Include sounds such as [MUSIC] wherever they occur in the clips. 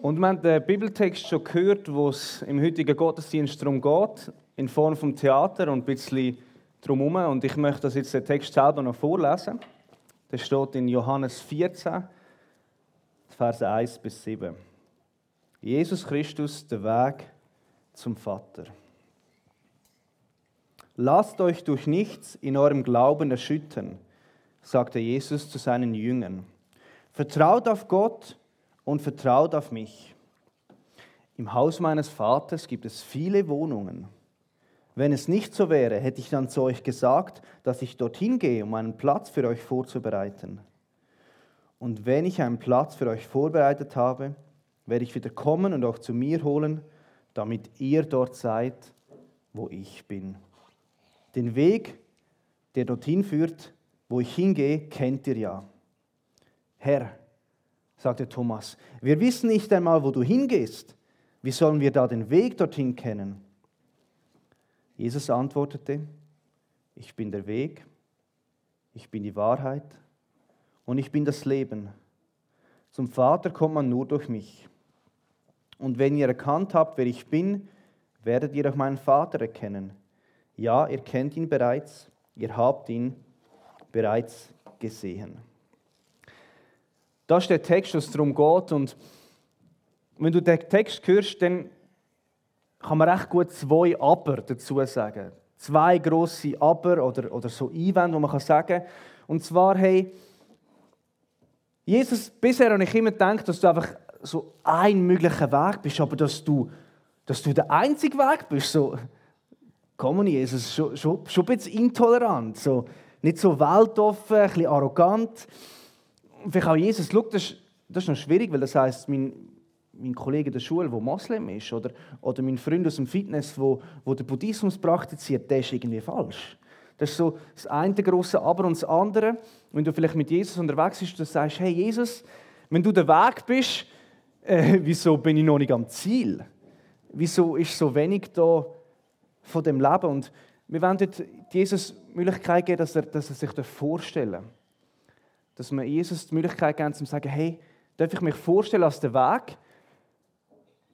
Und wir haben den Bibeltext schon gehört, wo es im heutigen Gottesdienst darum geht, in Form vom Theater und ein bisschen drumherum. Und ich möchte das jetzt den Text selber noch vorlesen. Der steht in Johannes 14, Verse 1 bis 7. Jesus Christus, der Weg zum Vater. Lasst euch durch nichts in eurem Glauben erschüttern, sagte Jesus zu seinen Jüngern. Vertraut auf Gott und vertraut auf mich. Im Haus meines Vaters gibt es viele Wohnungen. Wenn es nicht so wäre, hätte ich dann zu euch gesagt, dass ich dorthin gehe, um einen Platz für euch vorzubereiten. Und wenn ich einen Platz für euch vorbereitet habe, werde ich wieder kommen und euch zu mir holen, damit ihr dort seid, wo ich bin. Den Weg, der dorthin führt, wo ich hingehe, kennt ihr ja. Herr, sagte Thomas, wir wissen nicht einmal, wo du hingehst. Wie sollen wir da den Weg dorthin kennen? Jesus antwortete, ich bin der Weg, ich bin die Wahrheit und ich bin das Leben. Zum Vater kommt man nur durch mich. Und wenn ihr erkannt habt, wer ich bin, werdet ihr auch meinen Vater erkennen. Ja, ihr kennt ihn bereits, ihr habt ihn bereits gesehen. Das ist der Text, was darum geht. Und wenn du den Text hörst, dann kann man recht gut zwei Aber dazu sagen. Zwei grosse Aber oder, oder so Einwände, die man sagen kann. Und zwar, hey, Jesus, bisher habe ich immer gedacht, dass du einfach so ein möglicher Weg bist, aber dass du, dass du der einzige Weg bist. So, komm Jesus, schon, schon, schon ein bisschen intolerant. So, nicht so weltoffen, ein bisschen arrogant vielleicht auch Jesus, schau, das, das ist noch schwierig, weil das heißt, mein, mein Kollege der Schule, der Moslem ist, oder, oder mein Freund aus dem Fitness, wo, wo den Buddhismus praktiziert, der ist irgendwie falsch. Das ist so das eine große Aber und das andere, wenn du vielleicht mit Jesus unterwegs bist, du sagst, hey Jesus, wenn du der Weg bist, äh, [LAUGHS] wieso bin ich noch nicht am Ziel? Wieso ist so wenig da von dem Leben? Und wir wollen Jesus die Möglichkeit geben, dass er, dass er sich vorstellen darf dass wir Jesus die Möglichkeit geben, zu sagen, hey, darf ich mich vorstellen als der Weg,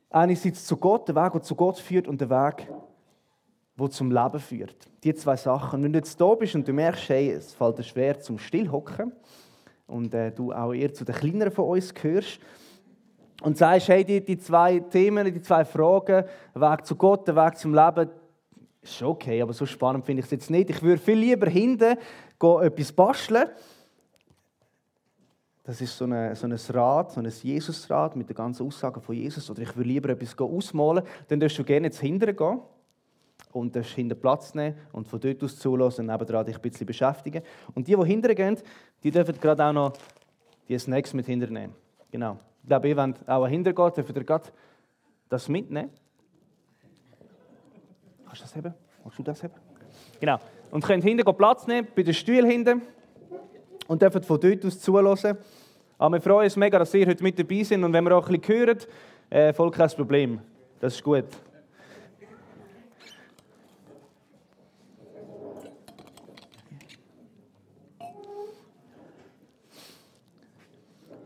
einerseits zu Gott, der Weg, der zu Gott führt und der Weg, der zum Leben führt. Die zwei Sachen. Wenn du jetzt da bist und du merkst, hey, es fällt dir schwer zum Stillhocken und äh, du auch eher zu den Kleineren von uns gehörst und sagst, hey, die, die zwei Themen, die zwei Fragen, der Weg zu Gott, der Weg zum Leben, ist okay, aber so spannend finde ich es jetzt nicht. Ich würde viel lieber hinten etwas basteln das ist so, eine, so ein Rad, so ein Jesusrad mit den ganzen Aussagen von Jesus. Oder ich würde lieber etwas ausmalen. Dann darfst du gerne jetzt hinterher gehen und darfst hinter Platz nehmen und von dort aus zulassen und dich ein bisschen beschäftigen. Und die, die hinterher gehen, die dürfen gerade auch noch die Snacks mit hinternehmen. Genau. Ich glaube, ihr wollt auch hintergehen, dürft ihr gerade das mitnehmen. Kannst du das haben? Kannst du das haben? Genau. Und könnt hinten Platz nehmen, bei den Stühlen hinten und dürfen von dort aus zulassen. Aber wir freuen uns mega, dass ihr heute mit dabei sind und wenn wir auch ein bisschen hören, äh, voll kein Problem. Das ist gut.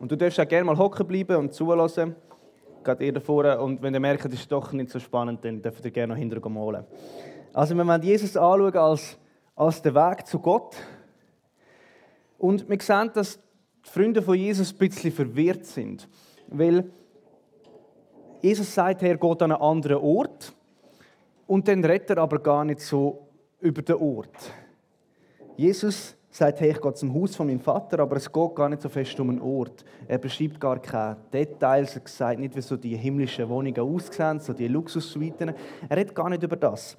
Und du darfst auch gerne mal hocken bleiben und zulassen. Geht ihr davor. Und wenn ihr merkt, es ist doch nicht so spannend, dann dürft ihr gerne noch hinterher malen. Also, wir wollen Jesus anschauen als, als den Weg zu Gott. Und wir sehen, dass die Freunde von Jesus ein bisschen verwirrt sind. Weil Jesus sagt, er geht an einen anderen Ort und dann redet er aber gar nicht so über den Ort. Jesus sagt, hey, ich gehe zum Haus von meinem Vater, aber es geht gar nicht so fest um einen Ort. Er beschreibt gar keine Details, er sagt nicht, wie so die himmlischen Wohnungen aussehen, so die Luxussuiten. Er redet gar nicht über das.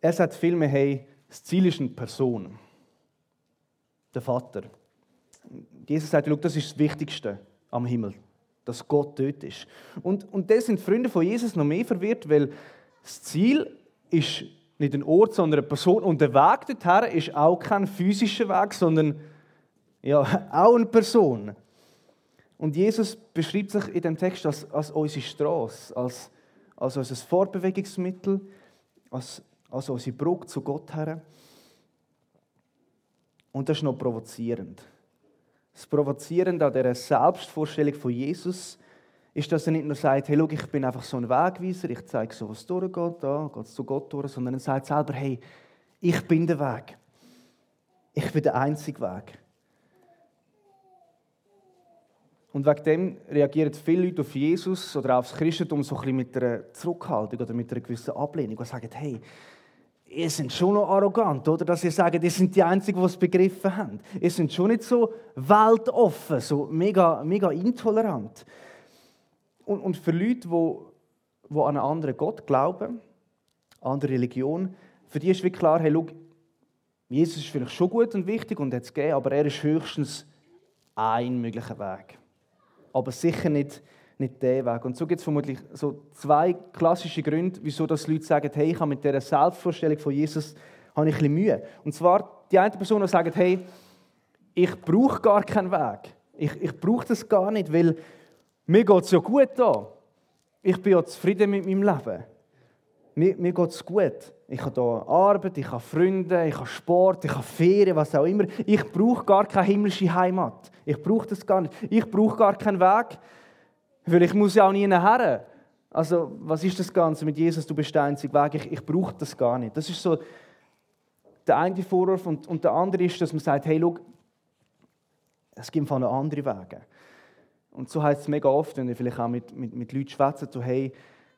Er sagt vielmehr, hey, das Ziel ist eine Person der Vater. Jesus sagt, das ist das Wichtigste am Himmel, dass Gott dort ist. Und, und das sind Freunde von Jesus noch mehr verwirrt, weil das Ziel ist nicht ein Ort, sondern eine Person. Und der Weg dorthin ist auch kein physischer Weg, sondern ja, [LAUGHS] auch eine Person. Und Jesus beschreibt sich in dem Text als, als unsere Straße, als, als unser Fortbewegungsmittel, als, als unsere Brücke zu Gott her. Und das ist noch provozierend. Das Provozierende an dieser Selbstvorstellung von Jesus ist, dass er nicht nur sagt, hey, schau, ich bin einfach so ein Wegweiser, ich zeige so, was durchgeht, da geht es zu Gott durch, sondern er sagt selber, hey, ich bin der Weg. Ich bin der einzige Weg. Und wegen dem reagieren viele Leute auf Jesus oder aufs Christentum so ein bisschen mit einer Zurückhaltung oder mit einer gewissen Ablehnung und sagen, hey, ihr seid schon noch arrogant, oder? Dass ihr sagt, ihr seid die Einzigen, die es begriffen haben. Ihr seid schon nicht so weltoffen, so mega, mega intolerant. Und, und für Leute, die, die an einen anderen Gott glauben, an andere Religion, für die ist wie klar, hey, schau, Jesus ist vielleicht schon gut und wichtig und hat es gegeben, aber er ist höchstens ein möglicher Weg. Aber sicher nicht, nicht der Weg. Und so gibt es vermutlich so zwei klassische Gründe, wieso das Leute sagen, hey, ich habe mit dieser Selbstvorstellung von Jesus habe ich ein bisschen Mühe. Und zwar die eine Person, die sagt, hey, ich brauche gar keinen Weg. Ich, ich brauche das gar nicht, weil mir geht es ja gut da. Ich bin ja zufrieden mit meinem Leben. Mir, mir geht es gut. Ich habe hier Arbeit, ich habe Freunde, ich habe Sport, ich habe Ferien, was auch immer. Ich brauche gar keine himmlische Heimat. Ich brauche das gar nicht. Ich brauche gar keinen Weg, weil ich muss ja auch nie nachher. Also, was ist das Ganze mit Jesus? Du bist der einzige Weg. Ich, ich brauche das gar nicht. Das ist so der eine Vorwurf. Und, und der andere ist, dass man sagt, hey, schau, es gibt von andere Wege. Und so heißt es mega oft, wenn ihr vielleicht auch mit, mit, mit Leuten schwätzt, so, hey,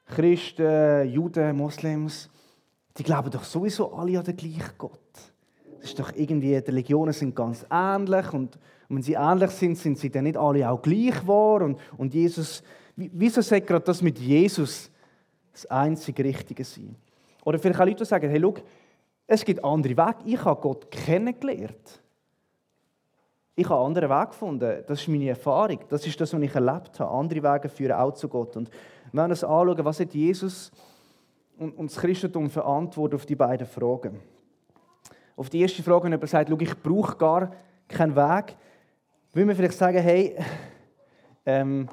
Christen, Juden, Moslems, die glauben doch sowieso alle an den gleichen Gott. Das ist doch irgendwie, die Religionen sind ganz ähnlich und wenn sie ähnlich sind, sind sie dann nicht alle auch gleich wahr und, und Jesus, wieso sagt gerade das mit Jesus das einzige Richtige sein? Oder vielleicht auch Leute, die sagen, hey, schau, es gibt andere Wege, ich habe Gott kennengelernt. Ich habe einen anderen Weg gefunden. Das ist meine Erfahrung. Das ist das, was ich erlebt habe. Andere Wege führen auch zu Gott. Und wir werden uns anschauen, was hat Jesus und, das Christentum für auf die beiden Fragen. Auf die erste Frage, wenn jemand sagt, ich brauche gar keinen Weg, will man vielleicht sagen, hey, [LAUGHS] ähm,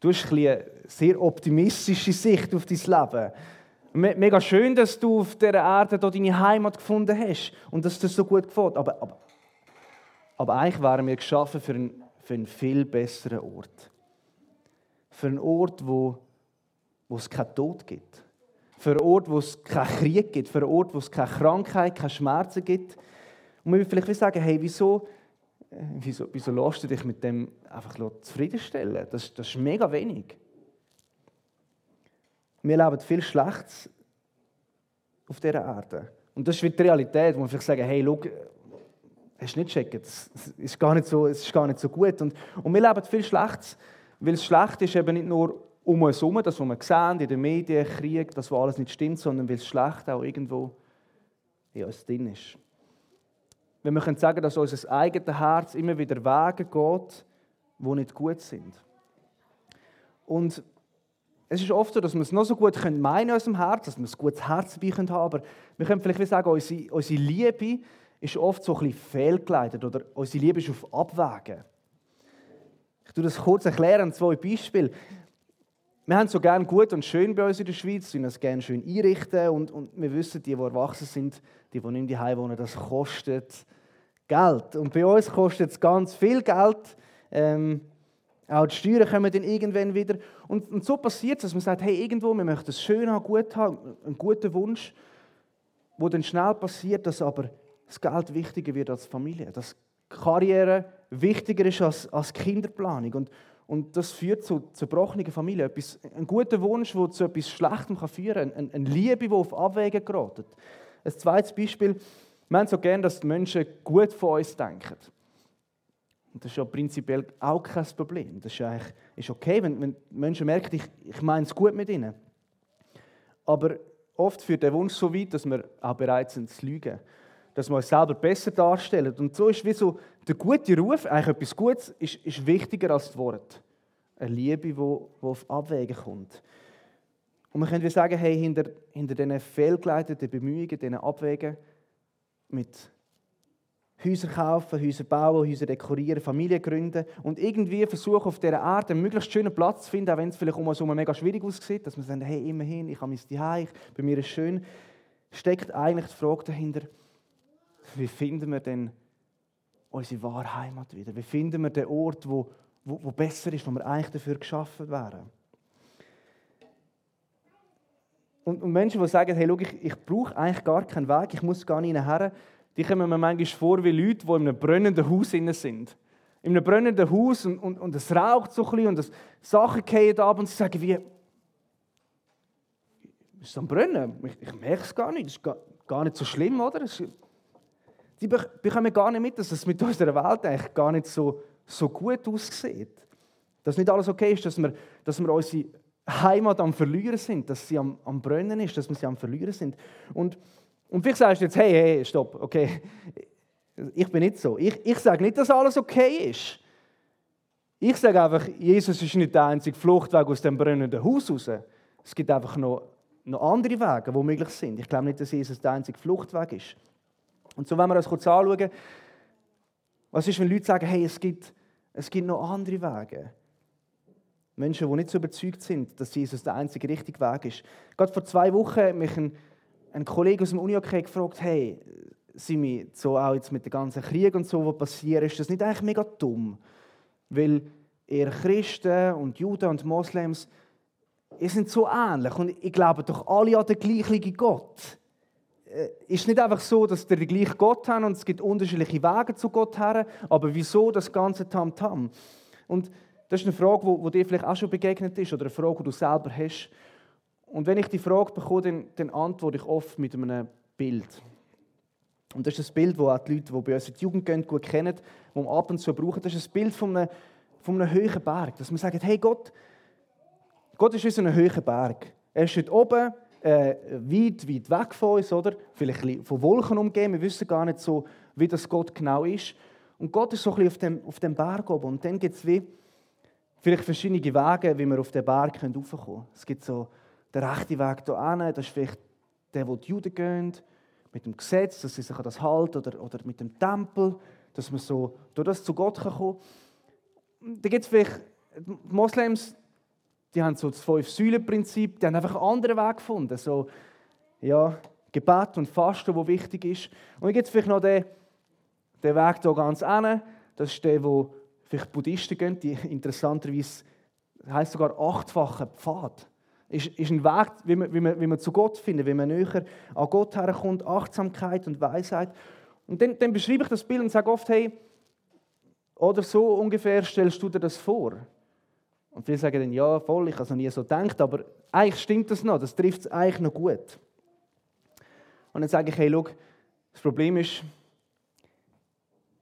du hast eine sehr optimistische Sicht auf dein Leben. Mega schön, dass du auf dieser Erde deine Heimat gefunden hast und dass das so gut gefällt. Aber, aber aber eigentlich wären wir geschaffen für einen, für einen viel besseren Ort. Für einen Ort, wo, wo es keinen Tod gibt. Für einen Ort, wo es keinen Krieg gibt. Für einen Ort, wo es keine Krankheit, keine Schmerzen gibt. Und man will vielleicht sagen, hey, wieso, wieso, wieso lässt du dich mit dem einfach zufriedenstellen? Das, das ist mega wenig. Wir leben viel Schlechtes auf dieser Erde. Und das ist die Realität, wo man vielleicht sagen, hey, schau, hast du nicht gecheckt, es ist gar nicht so, es ist gar nicht so gut. Und, und wir leben viel Schlechtes, weil es schlecht ist eben nicht nur um uns herum, das, was wir sehen in den Medien, Krieg, das, was alles nicht stimmt, sondern weil es schlecht auch irgendwo in uns drin ist. Wenn wir können sagen, dass unser eigenes Herz immer wieder Wege geht, die nicht gut sind. Und es ist oft so, dass wir es noch so gut meinen in unserem Herz, dass wir ein gutes Herz dabei haben, aber wir können vielleicht sagen, unsere, unsere Liebe ist oft so ein bisschen fehlgeleitet oder unsere Liebe ist auf Abwägen. Ich tue das kurz erklären zwei Beispielen. Wir haben es so gerne gut und schön bei uns in der Schweiz, wir es gerne schön einrichten und, und wir wissen, die, die erwachsen sind, die, die nicht daheim wohnen, das kostet Geld. Und bei uns kostet es ganz viel Geld. Ähm, auch die Steuern kommen dann irgendwann wieder. Und, und so passiert es, dass man sagt, hey, irgendwo, wir möchten es schön haben, gut haben, einen guten Wunsch, wo dann schnell passiert, dass aber das Geld wichtiger wird als Familie, dass Karriere wichtiger ist als, als Kinderplanung. Und, und das führt zu zerbrochenen Familien. Etwas, ein guter Wunsch, der zu etwas Schlechtem kann führen kann. Eine, Liebe, die auf Abwege gerät. Ein zweites Beispiel. Wir haben so gerne, dass die Menschen gut von uns denken. Und das ist ja prinzipiell auch kein Problem. Das ist, eigentlich, ist okay, wenn, wenn Menschen merken, ich, ich meine es gut mit ihnen. Aber oft führt der Wunsch so weit, dass wir auch bereit sind zu lügen dass wir uns selber besser darstellen. Und so ist wie so, der gute Ruf, eigentlich etwas Gutes, ist, ist wichtiger als das Wort. Eine Liebe, die, die auf Abwägen kommt. Und man könnte sagen, hey, hinter, hinter diesen fehlgeleiteten Bemühungen, diesen Abwägen mit Häuser kaufen, Häuser bauen, Häuser dekorieren, Familien gründen und irgendwie versuchen, auf dieser Art einen möglichst schönen Platz zu finden, auch wenn es vielleicht um uns herum mega schwierig aussieht, dass man sagt, hey, immerhin, ich habe mein Zuhause, bei mir ist es schön, steckt eigentlich die Frage dahinter, wie finden wir denn unsere wahre Heimat wieder? Wie finden wir den Ort, wo, wo, wo besser ist, wo wir eigentlich dafür geschaffen wären? Und, und Menschen, die sagen, hey, schau, ich, ich brauche eigentlich gar keinen Weg, ich muss gar nicht her, die kommen mir manchmal vor wie Leute, die in einem brennenden Haus sind. In einem brennenden Haus und, und, und es raucht so ein bisschen und das Sachen fallen ab und sie sagen wie, ist es am Brennen? Ich, ich merke es gar nicht, es ist gar, gar nicht so schlimm, oder? Es, die bekommen gar nicht mit, dass es mit unserer Welt eigentlich gar nicht so, so gut aussieht. Dass nicht alles okay ist, dass wir, dass wir unsere Heimat am Verlieren sind, dass sie am, am Brennen ist, dass wir sie am Verlieren sind. Und, und vielleicht sagst du jetzt, hey, hey, stopp, okay, ich bin nicht so. Ich, ich sage nicht, dass alles okay ist. Ich sage einfach, Jesus ist nicht der einzige Fluchtweg aus dem brennenden Haus raus. Es gibt einfach noch, noch andere Wege, die möglich sind. Ich glaube nicht, dass Jesus der einzige Fluchtweg ist. Und so, wenn wir uns kurz anschauen, was ist, wenn Leute sagen, hey, es gibt, es gibt noch andere Wege. Menschen, die nicht so überzeugt sind, dass Jesus der einzige richtige Weg ist. Gerade vor zwei Wochen hat mich ein, ein Kollege aus dem uni gefragt, hey, sind wir so auch jetzt mit dem ganzen Krieg und so, was passiert, ist das nicht eigentlich mega dumm? Weil ihr Christen und Juden und Moslems, ihr sind so ähnlich und ich glaube doch alle an den gleichen Gott. Äh, ist nicht einfach so, dass wir den gleichen Gott haben und es gibt unterschiedliche Wege zu Gott her, aber wieso das ganze Tamtam? -Tam? Und das ist eine Frage, die dir vielleicht auch schon begegnet ist oder eine Frage, die du selber hast. Und wenn ich die Frage bekomme, dann, dann antworte ich oft mit einem Bild. Und das ist ein Bild, das auch die Leute, die bei uns in die Jugend gehen, gut kennen, das wir ab und zu brauchen. Das ist ein Bild von einem, von einem hohen Berg. Dass man sagt, hey Gott, Gott ist wie so ein hoher Berg. Er steht oben, äh, weit, weit weg von uns, oder? Vielleicht von Wolken umgeben. Wir wissen gar nicht so, wie das Gott genau ist. Und Gott ist so ein bisschen auf dem, auf dem Berg oben. Und dann gibt es wie vielleicht verschiedene Wege, wie wir auf den Berg raufkommen können. Es gibt so den rechten Weg hier hin, das ist vielleicht der, wo die Juden gehen, mit dem Gesetz, dass sie sich an das halten, oder, oder mit dem Tempel, dass man so durch das zu Gott kommen kann. Da gibt es vielleicht die Moslems, die haben so das Fünf-Säulen-Prinzip, die haben einfach einen anderen Weg gefunden. So, ja, Gebet und Fasten, wo wichtig ist. Und dann gibt es vielleicht noch den, den Weg hier ganz hinten, das ist der, wo vielleicht Buddhisten gehen, die interessanterweise heißt sogar achtfacher Pfad. Ist, ist ein Weg, wie man, wie, man, wie man zu Gott findet, wie man näher an Gott herkommt, Achtsamkeit und Weisheit. Und dann, dann beschreibe ich das Bild und sage oft, hey, oder so ungefähr stellst du dir das vor. Und viele sagen dann, ja, voll, ich habe es noch nie so gedacht, aber eigentlich stimmt das noch, das trifft es eigentlich noch gut. Und dann sage ich, hey, schau, das Problem ist,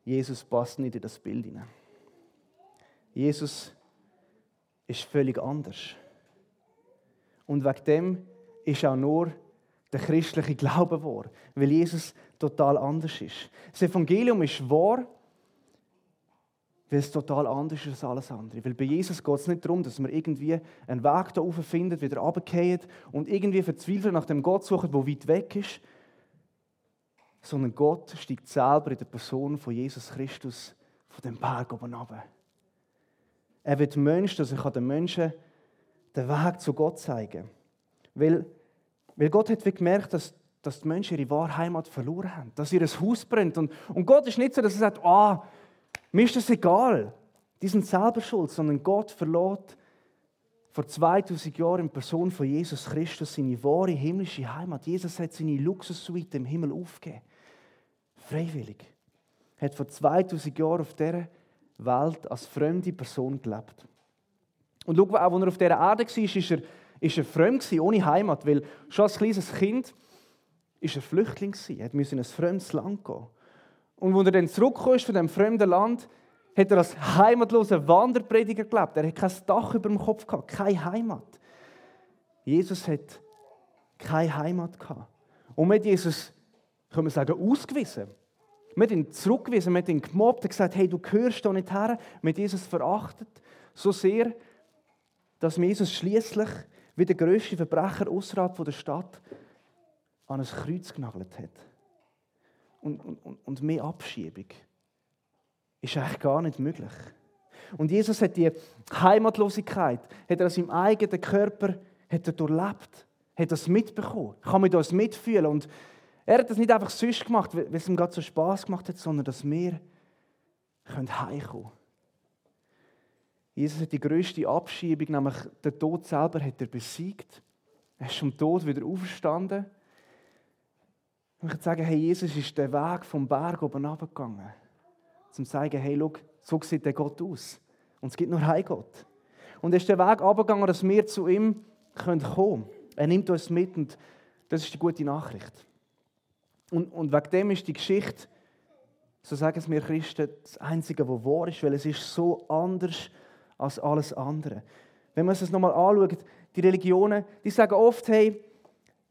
Jesus passt nicht in das Bild hinein. Jesus ist völlig anders. Und wegen dem ist auch nur der christliche Glaube wahr, weil Jesus total anders ist. Das Evangelium ist wahr, weil es total anders ist als alles andere. Weil bei Jesus geht es nicht darum, dass man irgendwie einen Weg da findet, wieder runterfällt und irgendwie verzweifelt nach dem Gott sucht, der weit weg ist, sondern Gott steigt selber in der Person von Jesus Christus von dem Berg oben runter. Er wird Mensch, dass er den Menschen den Weg zu Gott zeigen kann. Weil, weil Gott hat gemerkt, dass, dass die Menschen ihre wahre Heimat verloren haben, dass ihr Haus brennt. Und, und Gott ist nicht so, dass er sagt, ah, oh, mir ist das egal, die sind selber schuld, sondern Gott verlor vor 2000 Jahren in Person von Jesus Christus seine wahre himmlische Heimat. Jesus hat seine Luxussuite im Himmel aufgegeben. Freiwillig. Er hat vor 2000 Jahren auf dieser Welt als fremde Person gelebt. Und schau, auch als er auf dieser Erde war, ist er, ist er fremd ohne Heimat, weil schon als kleines Kind ist er Flüchtling. Er musste in ein fremdes Land gehen. Und als er dann zurückkam von diesem fremden Land, hat er als heimatloser Wanderprediger gelebt. Er hat kein Dach über dem Kopf gehabt, keine Heimat. Jesus hat keine Heimat gehabt. Und mit Jesus, können wir sagen, ausgewiesen. Wir haben ihn zurückgewiesen, wir haben ihn gemobbt, und gesagt, hey, du gehörst da nicht her. Wir haben Jesus verachtet, so sehr, dass Jesus schließlich wie der grösste Verbrecher außerhalb der Stadt an ein Kreuz genagelt hat. Und, und, und mehr Abschiebung ist eigentlich gar nicht möglich. Und Jesus hat die Heimatlosigkeit, hat er aus seinem eigenen Körper hat er durchlebt, hat das mitbekommen, kann mit uns mitfühlen. Und er hat das nicht einfach sonst gemacht, weil es ihm gerade so Spaß gemacht hat, sondern dass wir heimkommen können. Jesus hat die größte Abschiebung, nämlich den Tod selber, hat er besiegt. Er ist vom Tod wieder auferstanden. Ich möchte sagen, hey, Jesus ist den Weg vom Berg oben runtergegangen. Um zu sagen, hey, schau, so sieht der Gott aus. Und es gibt nur einen Gott. Und er ist den Weg runtergegangen, dass wir zu ihm kommen können. Er nimmt uns mit und das ist die gute Nachricht. Und, und wegen dem ist die Geschichte, so sagen es mir Christen, das Einzige, was wahr ist, weil es ist so anders als alles andere. Wenn man es nochmal anschaut, die Religionen, die sagen oft, hey,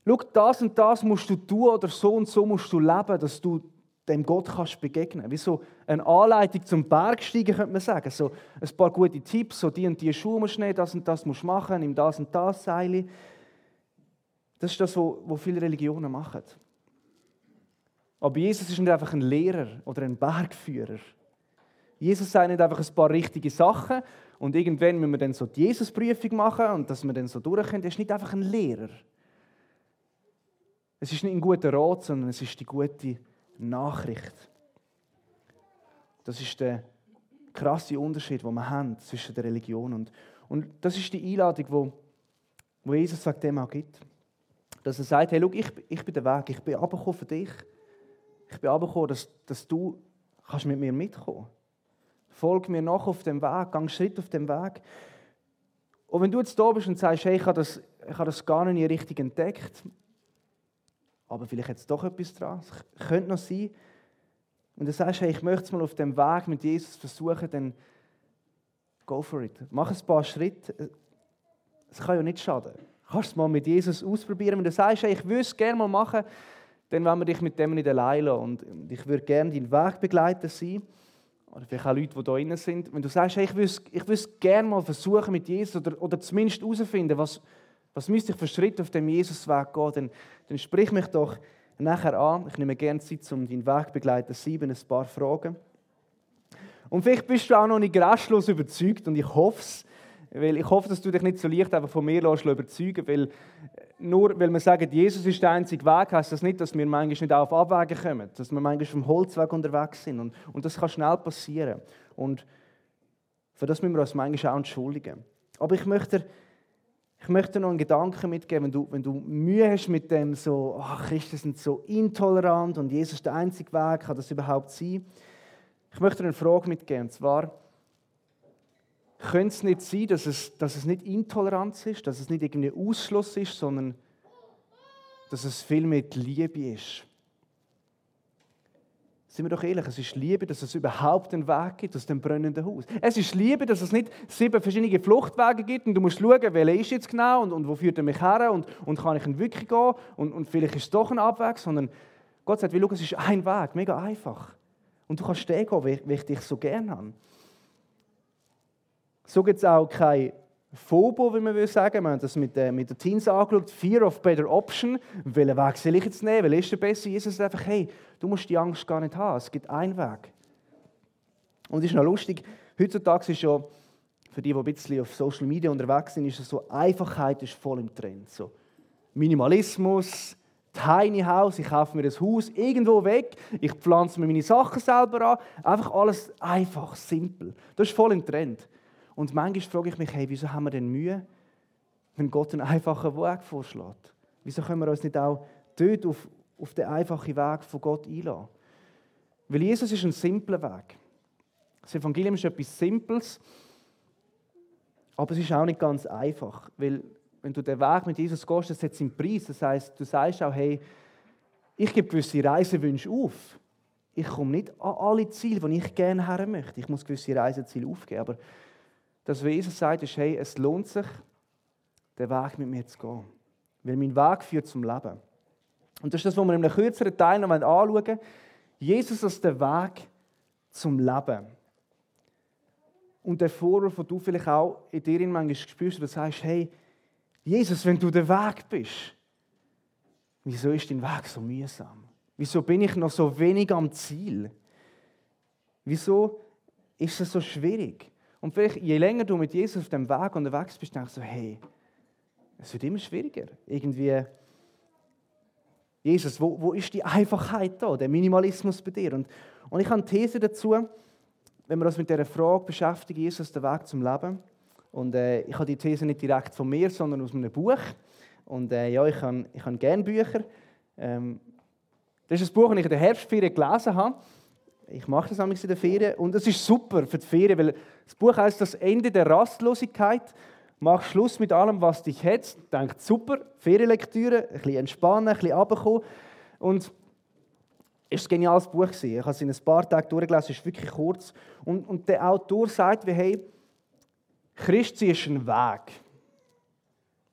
schau, das und das musst du tun oder so und so musst du leben, dass du dem Gott kannst begegnen. Wie so eine Anleitung zum Bergsteigen, könnte man sagen. So ein paar gute Tipps, so die und die Schuhe musst du nehmen, das und das musst du machen, nimm das und das Seil. Das ist das, was viele Religionen machen. Aber Jesus ist nicht einfach ein Lehrer oder ein Bergführer. Jesus sagt nicht einfach ein paar richtige Sachen und irgendwann müssen wir dann so die Jesusprüfung machen und dass wir dann so durchkommen. Er ist nicht einfach ein Lehrer. Es ist nicht ein guter Rat, sondern es ist die gute Nachricht. Das ist der krasse Unterschied, den wir haben zwischen der Religion und und das ist die Einladung, wo, wo Jesus sagt, dem auch gibt. Dass er sagt, hey, schau, ich, ich bin der Weg, ich bin abgekommen für dich. Ich bin abgekommen, dass, dass du kannst mit mir mitkommen Folg mir nach auf dem Weg, gang Schritt auf dem Weg. Und wenn du jetzt da bist und sagst, hey, ich habe das, ich habe das gar nicht richtig entdeckt, aber vielleicht jetzt doch etwas dran, es könnte noch sein, und du sagst, hey, ich möchte es mal auf dem Weg mit Jesus versuchen, dann go for it. Mach ein paar Schritte. Es kann ja nicht schaden. Du kannst es mal mit Jesus ausprobieren. Wenn du sagst, hey, ich würde es gerne mal machen, dann wollen wir dich mit dem nicht allein lassen. Und ich würde gerne dein Wegbegleiter sein. Oder vielleicht auch Leute, die da drin sind. Wenn du sagst, hey, ich würde es, ich es gerne mal versuchen mit Jesus oder, oder zumindest herausfinden, was, was müsste ich für Schritte auf dem Jesusweg gehen, dann, dann sprich mich doch nachher an. Ich nehme gerne Zeit, um deinen Wegbegleiter sein, ein paar Fragen. Und vielleicht bist du auch noch nicht restlos überzeugt und ich hoffe es, weil ich hoffe, dass du dich nicht so leicht einfach von mir lässt, überzeugen weil nur weil wir sagen, Jesus ist der einzige Weg, heißt das nicht, dass wir manchmal nicht auf Abwägen kommen, dass wir manchmal vom Holzweg unterwegs sind und, und das kann schnell passieren und für das müssen wir uns manchmal auch entschuldigen. Aber ich möchte ich möchte noch einen Gedanken mitgeben, wenn du, wenn du Mühe hast mit dem so, ach, Christen sind so intolerant und Jesus ist der einzige Weg, kann das überhaupt sein? Ich möchte dir eine Frage mitgeben, und zwar, könnte es nicht sein, dass es, dass es nicht Intoleranz ist, dass es nicht irgendwie Ausschluss ist, sondern dass es viel mit Liebe ist? Sind wir doch ehrlich, es ist Liebe, dass es überhaupt einen Weg gibt aus dem brennenden Haus. Es ist Liebe, dass es nicht sieben verschiedene Fluchtwege gibt und du musst schauen, welcher ist jetzt genau und, und wo führt er mich her und, und kann ich ihn wirklich gehen und, und vielleicht ist es doch ein Abweg, sondern Gott sagt, wie schau, es ist ein Weg, mega einfach. Und du kannst den gehen, wie, ich dich so gerne habe. So gibt es auch kein Phobo, wie man will sagen. Wir haben das mit, äh, mit den Teens angeschaut. Fear of better option. Welchen Weg soll ich jetzt nehmen? Welcher ist der beste? Jesus sagt einfach, hey, du musst die Angst gar nicht haben. Es gibt einen Weg. Und es ist noch lustig, heutzutage ist ja, für die, die ein bisschen auf Social Media unterwegs sind, ist es so, Einfachheit ist voll im Trend. So Minimalismus, Tiny House, ich kaufe mir ein Haus irgendwo weg, ich pflanze mir meine Sachen selber an. Einfach alles einfach, simpel. Das ist voll im Trend. Und manchmal frage ich mich, hey, wieso haben wir denn Mühe, wenn Gott einen einfachen Weg vorschlägt? Wieso können wir uns nicht auch dort auf, auf den einfachen Weg von Gott einladen? Weil Jesus ist ein simpler Weg. Das Evangelium ist etwas Simples, aber es ist auch nicht ganz einfach. Weil, wenn du den Weg mit Jesus gehst, das hat seinen Preis. Das heißt, du sagst auch, hey, ich gebe gewisse Reisewünsche auf. Ich komme nicht an alle Ziele, die ich gerne her möchte. Ich muss gewisse Reiseziele aufgeben. Aber dass Jesus sagt, ist, hey, es lohnt sich, den Weg mit mir zu gehen. Weil mein Weg führt zum Leben. Und das ist das, was wir in einem kürzeren Teil noch anschauen wollen. Jesus als der Weg zum Leben. Und der Vorwurf, den du vielleicht auch in dir manchmal spürst, wo du sagst, hey, Jesus, wenn du der Weg bist, wieso ist dein Weg so mühsam? Wieso bin ich noch so wenig am Ziel? Wieso ist es so schwierig? Und vielleicht, je länger du mit Jesus auf dem Weg unterwegs bist, denkst du so, hey, es wird immer schwieriger. Irgendwie, Jesus, wo, wo ist die Einfachheit da, der Minimalismus bei dir? Und, und ich habe eine These dazu, wenn wir uns mit dieser Frage beschäftigen, Jesus, der Weg zum Leben. Und äh, ich habe die These nicht direkt von mir, sondern aus einem Buch. Und äh, ja, ich habe ich hab gerne Bücher. Ähm, das ist ein Buch, das ich in der Herbstferien gelesen habe. Ich mache das nämlich in der Ferien. Und es ist super für die Ferien, weil das Buch heißt Das Ende der Rastlosigkeit. Mach Schluss mit allem, was dich hetzt. Denkt super, Ferienlektüre, ein bisschen entspannen, ein bisschen runterkommen. Und es war ein geniales Buch. Ich habe es in ein paar Tagen durchgelesen, es ist wirklich kurz. Und, und der Autor sagt, wie, hey, Christi ist ein Weg.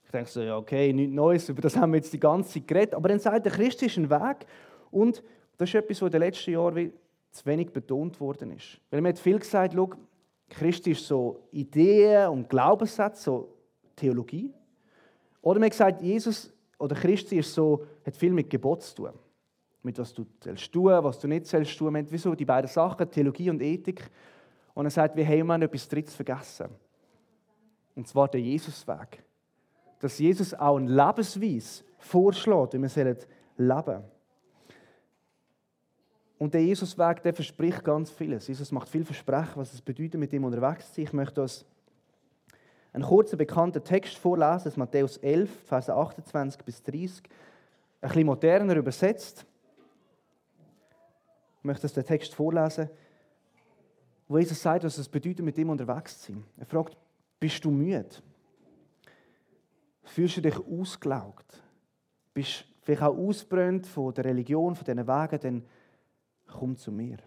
Ich denke so, ja, okay, nichts Neues, über das haben wir jetzt die ganze Zeit geredet. Aber dann sagt er, Christi ist ein Weg. Und das ist etwas, was in den letzten Jahren zu wenig betont worden ist. Weil man hat viel gesagt, schau, Christi ist so Ideen und Glaubenssätze, so Theologie. Oder man hat gesagt, Jesus oder Christi ist so, hat viel mit Gebot zu tun. Mit was du sollst tun, was du nicht sollst tun. Man wieso die beiden Sachen, Theologie und Ethik. Und er sagt, wir haben etwas Drittes vergessen. Und zwar der Jesusweg. Dass Jesus auch eine Lebensweise vorschlägt, wie wir leben sollen. Und der Jesusweg, der verspricht ganz vieles. Jesus macht viel Versprechen, was es bedeutet, mit ihm unterwegs zu sein. Ich möchte uns einen kurzen, bekannten Text vorlesen, ist Matthäus 11, Vers 28 bis 30. Ein bisschen moderner übersetzt. Ich möchte den Text vorlesen, wo Jesus sagt, was es bedeutet, mit ihm unterwegs zu sein. Er fragt, bist du müde? Fühlst du dich ausgelaugt? Bist du vielleicht auch ausbrennt von der Religion, von diesen Wegen? Dann komm zu mir.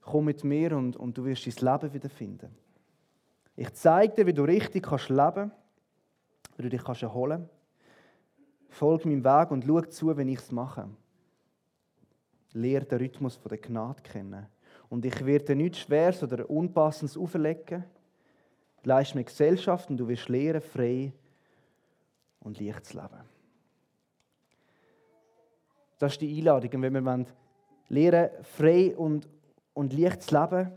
Komm mit mir und, und du wirst dein Leben wiederfinden. Ich zeige dir, wie du richtig kannst leben wie du dich kannst erholen kannst. Folge meinem Weg und schau zu, wenn ich es mache. Lehre den Rhythmus der Gnade kennen. Und ich werde dir nichts Schweres oder Unpassendes auferlegen. Leist mir Gesellschaft und du wirst lernen, frei und leicht zu leben. Das ist die Einladung. Und wenn wir lernen, frei und, und leicht zu leben,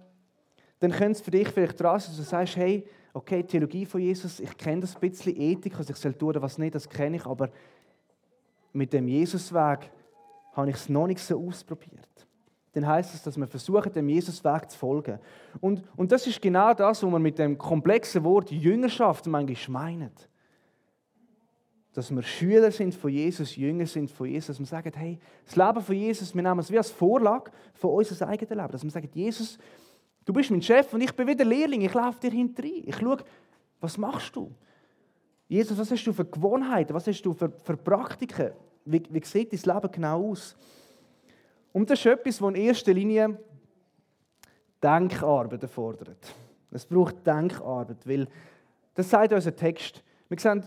dann könnte es für dich vielleicht dran sein, dass du sagst, hey, okay, Theologie von Jesus, ich kenne das ein bisschen, Ethik, was ich soll tun was nicht, das kenne ich, aber mit dem Jesusweg habe ich es noch nicht so ausprobiert. Dann heißt es, dass wir versuchen, dem Jesusweg zu folgen. Und, und das ist genau das, was man mit dem komplexen Wort Jüngerschaft manchmal meint dass wir Schüler sind von Jesus, Jünger sind von Jesus, dass wir sagen, hey, das Leben von Jesus, wir nehmen es wie als Vorlage für unser eigenes Leben. Dass wir sagen, Jesus, du bist mein Chef und ich bin wieder Lehrling, ich laufe dir hinterher. Ich schaue, was machst du? Jesus, was hast du für Gewohnheiten, was hast du für, für Praktiken? Wie, wie sieht dein Leben genau aus? Und das ist etwas, das in erster Linie Denkarbeit erfordert. Es braucht Denkarbeit, weil das sagt unser Text. Wir sehen,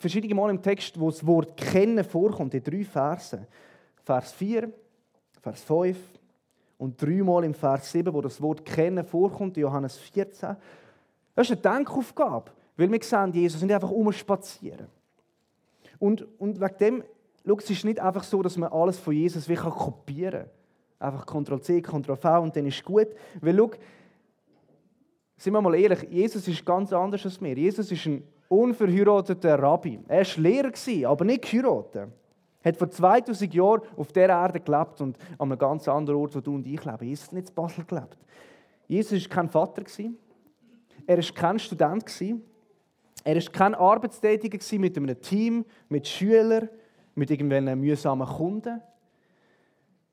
verschiedene Mal im Text, wo das Wort kennen vorkommt, in drei Versen. Vers 4, Vers 5 und dreimal im Vers 7, wo das Wort kennen vorkommt, in Johannes 14. Das ist eine Denkaufgabe, weil wir sehen, Jesus nicht einfach umspazieren. Und, und wegen dem, schau, es ist nicht einfach so, dass man alles von Jesus wie kopieren kann. Einfach Ctrl-C, Ctrl-V und dann ist gut. Weil schau, sind wir mal ehrlich, Jesus ist ganz anders als wir. Jesus ist ein unverheirateter Rabbi. Er war Lehrer, aber nicht geheiratet. Er hat vor 2000 Jahren auf dieser Erde gelebt und an einem ganz anderen Ort, wo du und ich leben. Jesus hat nicht in Basel gelebt. Jesus war kein Vater. Er war kein Student. Er war kein Arbeitstätiger mit einem Team, mit Schülern, mit irgendwelchen mühsamen Kunden.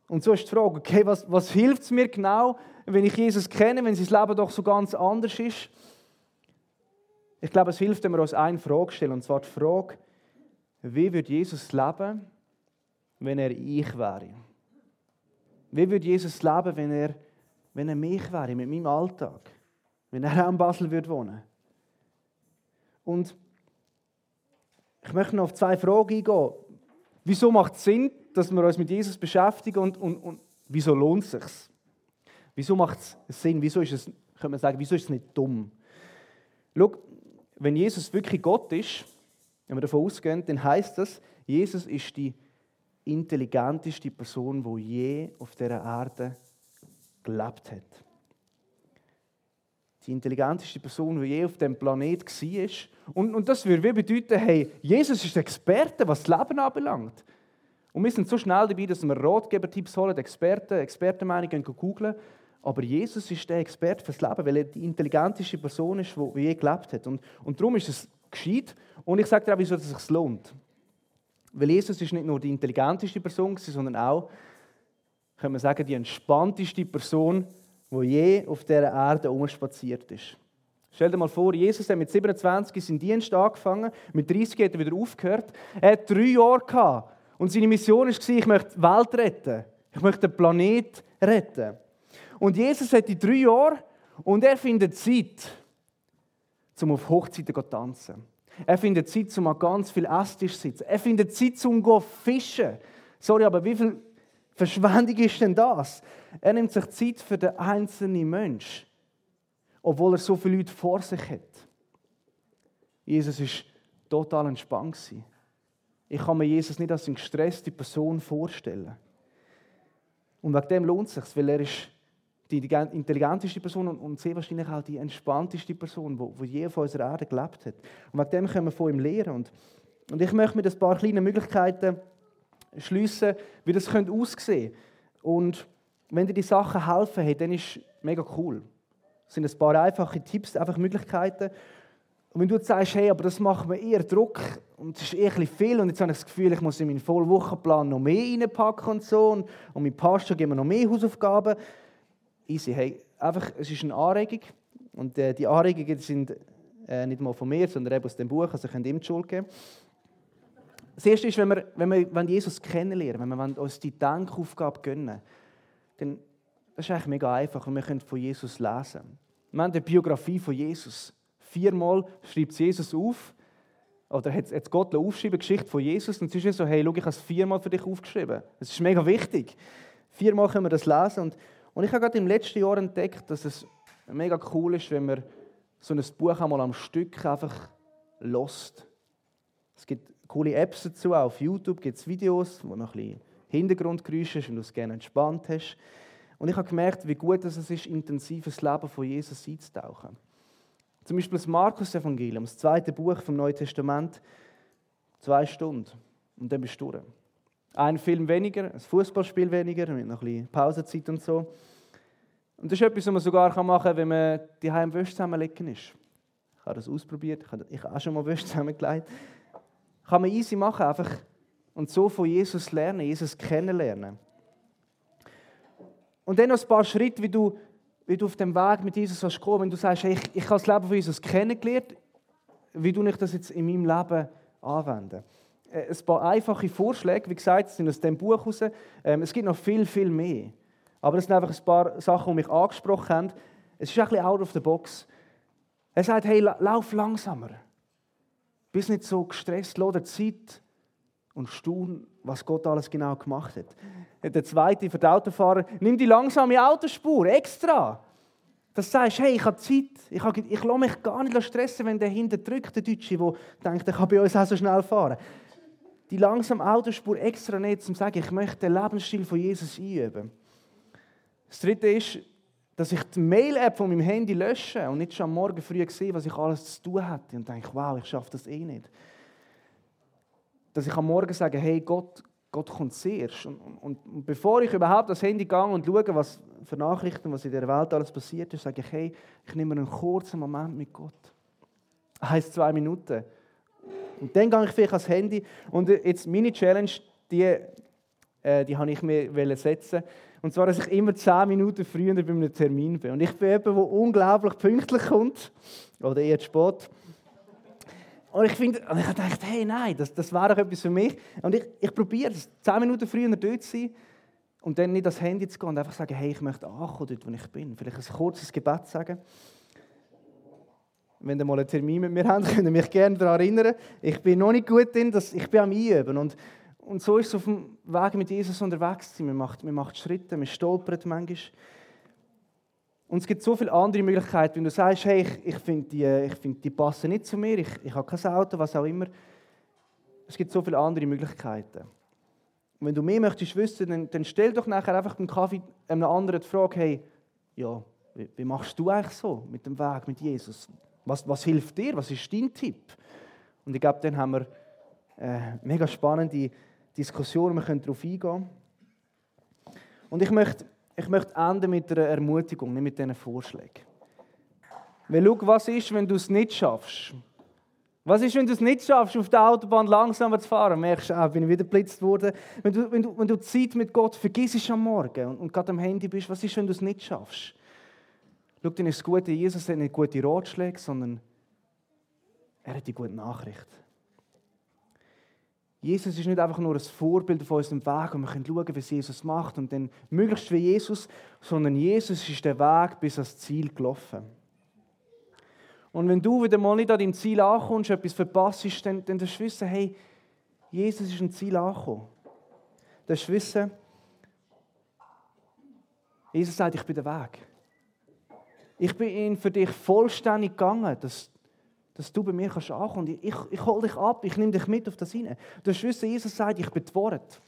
Und so ist die Frage, okay, was, was hilft es mir genau, wenn ich Jesus kenne, wenn sein Leben doch so ganz anders ist? Ich glaube, es hilft, wenn wir uns eine Frage stellen, und zwar die Frage, wie würde Jesus leben, wenn er ich wäre? Wie würde Jesus leben, wenn er, wenn er mich wäre, mit meinem Alltag? Wenn er auch in Basel würde wohnen Und ich möchte noch auf zwei Fragen eingehen. Wieso macht es Sinn, dass wir uns mit Jesus beschäftigen und, und, und wieso lohnt es sich? Wieso macht es Sinn? Wieso ist es, könnte man sagen, wieso ist es nicht dumm? Schau, wenn Jesus wirklich Gott ist, wenn wir davon ausgehen, dann heißt das, Jesus ist die intelligenteste Person, die je auf dieser Erde gelebt hat. Die intelligenteste Person, die je auf dem Planet war. Und, und das würde bedeuten, hey, Jesus ist Experte, was das Leben anbelangt. Und wir sind so schnell dabei, dass wir Ratgeber-Tipps holen, Experten, Expertenmeinungen googeln. Aber Jesus ist der Experte fürs Leben, weil er die intelligenteste Person ist, die je gelebt hat. Und, und darum ist es geschieht. Und ich sage dir auch, wieso es sich lohnt. Weil Jesus ist nicht nur die intelligenteste Person, sondern auch, können wir sagen, die entspannteste Person, die je auf dieser Erde umspaziert ist. Stell dir mal vor, Jesus hat mit 27 seinen Dienst angefangen, mit 30 hat er wieder aufgehört. Er hat drei Jahre gehabt und seine Mission war, ich möchte die Welt retten. Ich möchte den Planet retten. Und Jesus hat die drei Jahre und er findet Zeit, um auf Hochzeiten zu tanzen. Er findet Zeit, um an ganz viel Esstisch zu sitzen. Er findet Zeit, um zu fischen. Sorry, aber wie viel Verschwendung ist denn das? Er nimmt sich Zeit für den einzelnen Mensch, obwohl er so viele Leute vor sich hat. Jesus war total entspannt. Ich kann mir Jesus nicht als eine gestresste Person vorstellen. Und wegen dem lohnt es sich, weil er ist die intelligenteste Person und sehr wahrscheinlich auch die entspannteste Person, die je auf unserer Erde gelebt hat. Und wegen dem können wir von ihm lernen. Und, ich möchte mit ein paar kleinen Möglichkeiten schliessen, wie das könnte aussehen Und wenn dir die Sachen helfen, hey, dann ist es mega cool. Das sind ein paar einfache Tipps, einfach Möglichkeiten. Und wenn du jetzt sagst, hey, aber das macht mir eher Druck und es ist eher ein viel und jetzt habe ich das Gefühl, ich muss in meinen Vollwochenplan noch mehr reinpacken und so und, und mein Pastor gibt mir noch mehr Hausaufgaben, easy. Hey, einfach, es ist eine Anregung. Und äh, die Anregungen sind äh, nicht mal von mir, sondern eben aus dem Buch, also könnt ihr ihm die Schuld geben. Das Erste ist, wenn wir, wenn wir wenn Jesus kennenlernen, wenn wir uns die Denkaufgabe gönnen, dann das ist eigentlich mega einfach und wir können von Jesus lesen. Wir haben die Biografie von Jesus. Viermal schreibt Jesus auf, oder hat, hat Gott aufgeschrieben, Geschichte von Jesus, und es ist so, hey, schau, ich habe es viermal für dich aufgeschrieben. Das ist mega wichtig. Viermal können wir das lesen und und ich habe gerade im letzten Jahr entdeckt, dass es mega cool ist, wenn man so ein Buch einmal am Stück einfach lost. Es gibt coole Apps dazu, auch auf YouTube gibt es Videos, wo noch ein bisschen Hintergrundgeräusche ist, wenn du es gerne entspannt hast. Und ich habe gemerkt, wie gut es ist, intensives Leben von Jesus einzutauchen. Zum Beispiel das Markus-Evangelium, das zweite Buch vom Neuen Testament, zwei Stunden und dann bist du durch. Ein Film weniger, ein Fußballspiel weniger, mit noch ein bisschen Pausenzeit und so. Und das ist etwas, was man sogar machen kann, wenn man die Heim Wäsche zusammenlegen ist. Ich habe das ausprobiert, ich habe auch schon mal Wäsche zusammengelegt. Kann man easy machen, einfach und so von Jesus lernen, Jesus kennenlernen. Und dann noch ein paar Schritte, wie du, wie du auf dem Weg mit Jesus kannst kommen, wenn du sagst, hey, ich, ich habe das Leben von Jesus kennengelernt, wie du ich das jetzt in meinem Leben anwenden? Äh, ein paar einfache Vorschläge, wie gesagt, sind aus dem Buch raus. Ähm, es gibt noch viel, viel mehr. Aber das sind einfach ein paar Sachen, die mich angesprochen haben. Es ist ein bisschen out of the box. Er sagt, hey, lauf langsamer. Bist nicht so gestresst, lass dir Zeit und staun, was Gott alles genau gemacht hat. Der zweite für die Autofahrer, nimm die langsame Autospur, extra. Das sagst, hey, ich habe Zeit, ich, habe, ich lasse mich gar nicht stressen, wenn der hinten drückt, der Deutsche, der denkt, ich kann bei uns auch so schnell fahren die langsame Autospur extra nicht, um zu sagen, ich möchte den Lebensstil von Jesus einüben. Das dritte ist, dass ich die Mail-App von meinem Handy lösche und nicht schon am Morgen früh sehe, was ich alles zu tun hätte und denke, wow, ich schaffe das eh nicht. Dass ich am Morgen sage, hey, Gott, Gott kommt zuerst. Und, und, und, bevor ich überhaupt das Handy gehe und schaue, was für Nachrichten, was in der Welt alles passiert ist, sage ich, hey, ich nehme einen kurzen Moment mit Gott. Heißt zwei Minuten. Und dann gehe ich vielleicht ans Handy. Und jetzt meine Challenge, die, äh, die habe ich mir setzen. Und zwar, dass ich immer 10 Minuten früher bei einem Termin bin. Und ich bin jemand, der unglaublich pünktlich kommt. Oder eher zu spät. Und ich, finde, und ich gedacht, hey, nein, das, das wäre doch etwas für mich. Und ich, ich probiere es, 10 Minuten früher dort zu sein. Und dann nicht ans Handy zu gehen und einfach sagen, hey, ich möchte ankommen dort, wo ich bin. Vielleicht ein kurzes Gebet sagen wenn ihr mal einen Termin mit mir habt, [LAUGHS] könnt ihr mich gerne daran erinnern. Ich bin noch nicht gut in das, ich bin am Einüben. Und, und so ist es auf dem Weg mit Jesus unterwegs. Man macht, man macht Schritte, man stolpert manchmal. Und es gibt so viele andere Möglichkeiten, wenn du sagst, hey, ich, ich finde, die, find, die passen nicht zu mir, ich, ich habe kein Auto, was auch immer. Es gibt so viele andere Möglichkeiten. Und wenn du mehr möchtest wissen, dann, dann stell doch nachher einfach beim Kaffee einem anderen die Frage, hey, ja, wie, wie machst du eigentlich so mit dem Weg mit Jesus? Was, was hilft dir? Was ist dein Tipp? Und ich glaube, dann haben wir eine äh, mega spannende Diskussion. Wir können darauf eingehen. Und ich möchte, ich möchte enden mit einer Ermutigung, nicht mit diesen Vorschlägen. Weil schau, was ist, wenn du es nicht schaffst? Was ist, wenn du es nicht schaffst, auf der Autobahn langsamer zu fahren? Merkst du, ah, bin ich wieder geblitzt worden. Wenn du, wenn, du, wenn du Zeit mit Gott vergisst am Morgen und, und gerade am Handy bist, was ist, wenn du es nicht schaffst? Schau, dann ist das Gute, Jesus hat nicht gute Ratschläge, sondern er hat die gute Nachricht. Jesus ist nicht einfach nur ein Vorbild auf unserem Weg und wir können schauen, was Jesus macht und dann möglichst wie Jesus, sondern Jesus ist der Weg bis ans Ziel gelaufen. Und wenn du wieder mal nicht an deinem Ziel ankommst, etwas verpasst, dann, dann darfst du wissen, hey, Jesus ist ein Ziel angekommen. Du darfst wissen, Jesus sagt, ich bin der Weg. Ich bin für dich vollständig gegangen, dass, dass du bei mir kannst ankommen kannst. Ich, ich hole dich ab, ich nehme dich mit auf das hinein. Du darfst wissen, Jesus sagt, ich bin die Wort.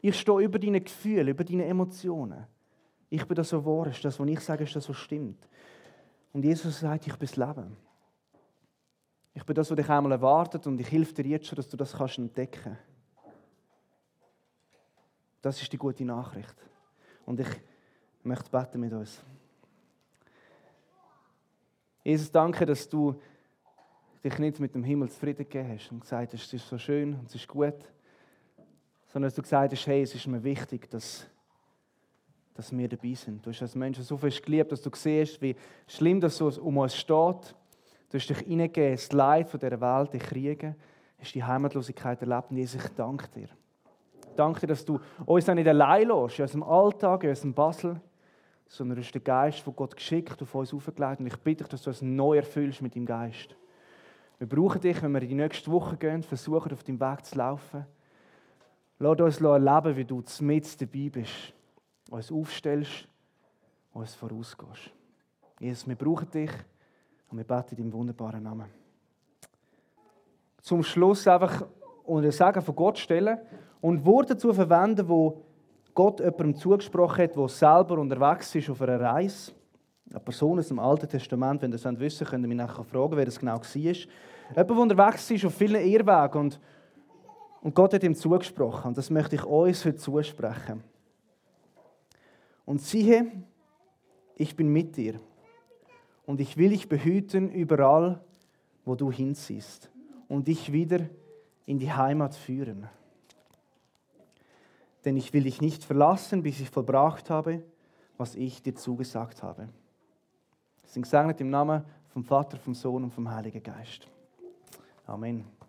Ich stehe über deine Gefühle, über deine Emotionen. Ich bin das, was wahr ist. Das, was ich sage, ist das, was stimmt. Und Jesus sagt, ich bin das Leben. Ich bin das, was dich einmal erwartet und ich helfe dir jetzt schon, dass du das kannst entdecken Das ist die gute Nachricht. Und ich möchte beten mit uns. Jesus, danke, dass du dich nicht mit dem Himmel zufrieden gegeben hast und gesagt hast, es ist so schön und es ist gut, sondern dass du gesagt hast, hey, es ist mir wichtig, dass dass wir dabei sind. Du hast als Menschen so viel geliebt, dass du siehst, wie schlimm das um uns steht. Du hast dich hineingegeben, das Leid von dieser Welt, die Kriege, hast die Heimatlosigkeit erlebt und Jesus, ich danke dir. Ich danke dir, dass du uns nicht allein lässt, in unserem Alltag, in unserem Basel, sondern du hast den Geist von Gott geschickt, auf uns aufgelegt und ich bitte dich, dass du uns neu erfüllst mit deinem Geist. Wir brauchen dich, wenn wir in die nächste Woche gehen, versuchen, auf deinem Weg zu laufen. Lass uns erleben, wie du mit dabei bist uns aufstellst, uns vorausgehst. Jesus, wir brauchen dich und wir beten in deinem wunderbaren Namen. Zum Schluss einfach unter Sagen von Gott stellen und Worte dazu verwenden, wo Gott jemandem zugesprochen hat, der selber unterwegs ist auf einer Reise. Eine Person aus dem Alten Testament, wenn ihr das wissen könnt ihr mich nachher fragen, wer das genau war. Jemand, der unterwegs ist auf vielen Irrwegen und, und Gott hat ihm zugesprochen. Und das möchte ich uns heute zusprechen. Und siehe, ich bin mit dir und ich will dich behüten überall, wo du hinziehst und dich wieder in die Heimat führen. Denn ich will dich nicht verlassen, bis ich vollbracht habe, was ich dir zugesagt habe. Sind gesegnet im Namen vom Vater, vom Sohn und vom Heiligen Geist. Amen.